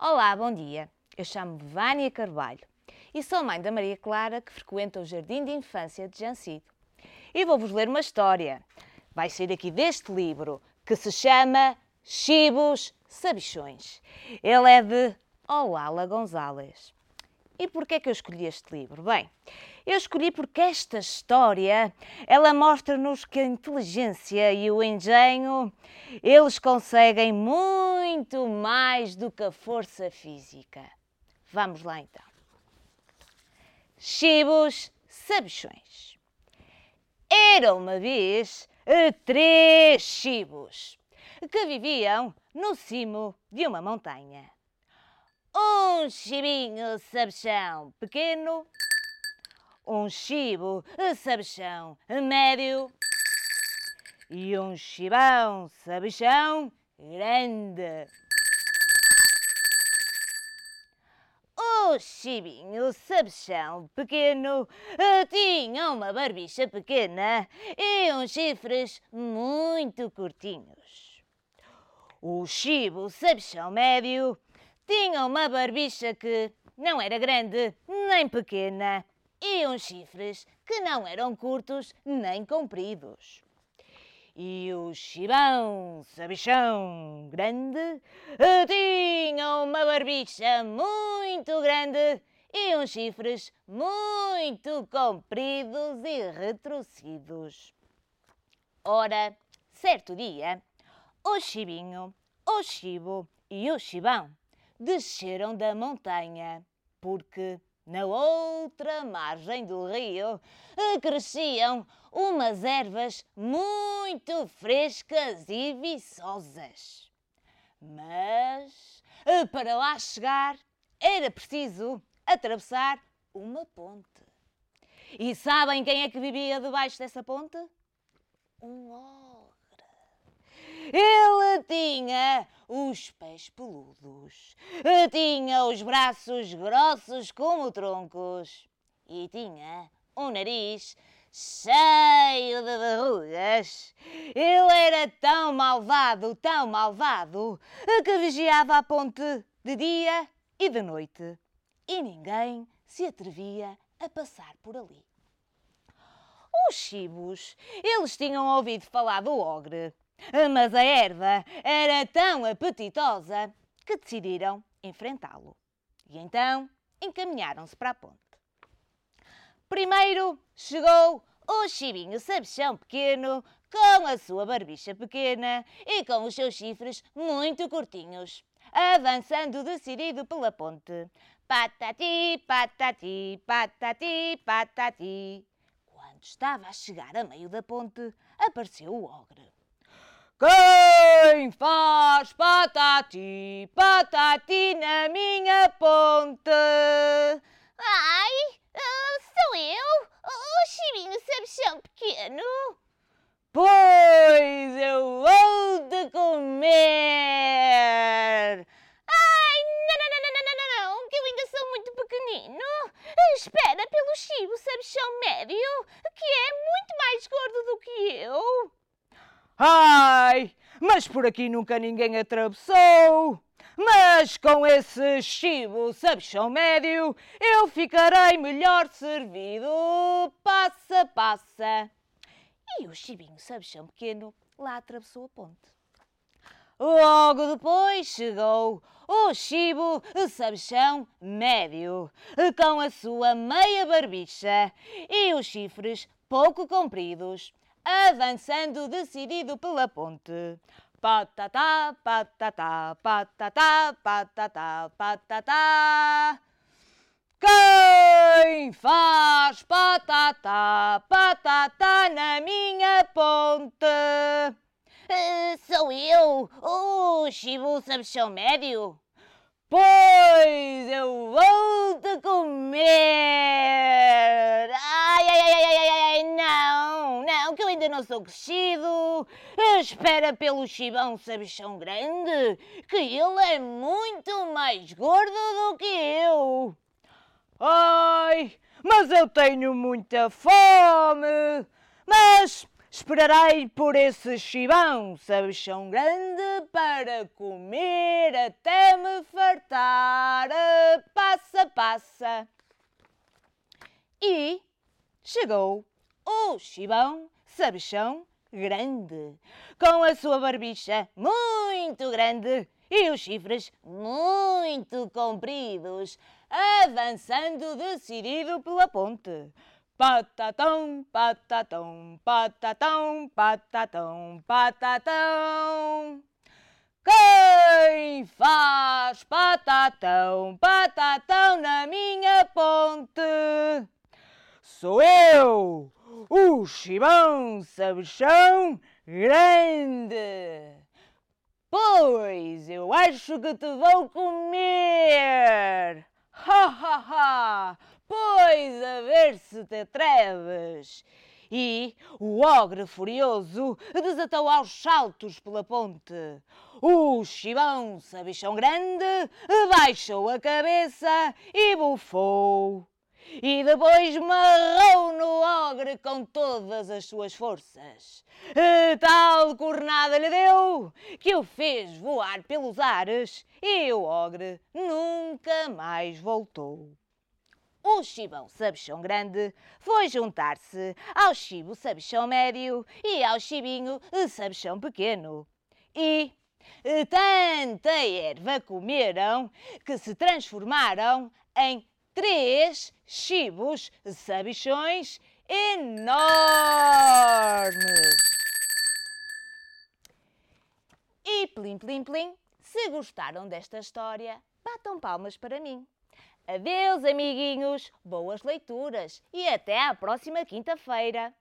Olá, bom dia. Eu chamo-me Vânia Carvalho e sou mãe da Maria Clara que frequenta o Jardim de Infância de Jancido. E vou-vos ler uma história. Vai sair aqui deste livro que se chama Chibos Sabichões. Ele é de Olala Gonzalez. E porquê é que eu escolhi este livro? Bem, eu escolhi porque esta história, ela mostra-nos que a inteligência e o engenho, eles conseguem muito mais do que a força física. Vamos lá então. Chibos sabichões. Era uma vez eh, três chibos que viviam no cimo de uma montanha um chibinho sabichão pequeno, um chibo sabichão médio e um chibão sabichão grande. O chibinho sabichão pequeno tinha uma barbicha pequena e uns chifres muito curtinhos. O chibo sabichão médio tinha uma barbicha que não era grande nem pequena e uns chifres que não eram curtos nem compridos. E o chibão sabichão grande tinha uma barbicha muito grande e uns chifres muito compridos e retorcidos. Ora, certo dia, o chibinho, o chibo e o chibão desceram da montanha, porque na outra margem do rio cresciam umas ervas muito frescas e viçosas. Mas para lá chegar era preciso atravessar uma ponte. E sabem quem é que vivia debaixo dessa ponte? Um ogre. Ele tinha os pés peludos, tinha os braços grossos como troncos e tinha um nariz cheio de verrugas. Ele era tão malvado, tão malvado, que vigiava a ponte de dia e de noite e ninguém se atrevia a passar por ali. Os chibos, eles tinham ouvido falar do ogre mas a erva era tão apetitosa que decidiram enfrentá-lo. E então encaminharam-se para a ponte. Primeiro chegou o chibinho sabichão pequeno, com a sua barbicha pequena e com os seus chifres muito curtinhos, avançando decidido pela ponte. Patati, patati, patati, patati. Quando estava a chegar a meio da ponte, apareceu o ogre. Quem faz patati, patati na minha ponte? Ai, uh, sou eu, o chibinho sabichão pequeno. Pois eu vou te comer. Ai, não, não, não, não, não, não, que eu ainda sou muito pequenino. Espera pelo chibo sabichão médio, que é muito mais gordo do que eu. Ai, mas por aqui nunca ninguém atravessou. Mas com esse chibo sabichão médio eu ficarei melhor servido. Passa, passa. E o chibinho sabichão pequeno lá atravessou a ponte. Logo depois chegou o chibo sabichão médio, com a sua meia barbicha e os chifres pouco compridos avançando decidido pela ponte. Patatá, patatá, patatá, patatá, patatá. Quem faz patatá, patatá na minha ponte? Uh, sou eu, o Chibu Sabichão Médio. Pois eu vou te comer! Ai, ai, ai, ai, ai, ai, não, não, que eu ainda não sou crescido. Espera pelo chibão sabichão grande, que ele é muito mais gordo do que eu. Ai, mas eu tenho muita fome. Mas Esperarei por esse chibão, sabichão grande, para comer até me fartar. passa, passa. E chegou o chibão sabichão grande, com a sua barbicha muito grande e os chifres muito compridos, avançando decidido pela ponte. Patatão, patatão, patatão, patatão, patatão. Quem faz patatão, patatão na minha ponte? Sou eu, o chibão sabichão grande. Pois eu acho que te vou comer. Ha ha ha! Pois a ver se te atreves. E o ogre furioso desatou aos saltos pela ponte. O chibão sabichão grande baixou a cabeça e bufou. E depois marrou no ogre com todas as suas forças. E tal cornada lhe deu que o fez voar pelos ares e o ogre nunca mais voltou. O chibão sabichão grande foi juntar-se ao chibo sabichão médio e ao chibinho sabichão pequeno. E tanta erva comeram que se transformaram em três chibos sabichões enormes. E plim, plim, plim, se gostaram desta história, batam palmas para mim. Adeus, amiguinhos, boas leituras e até à próxima quinta-feira.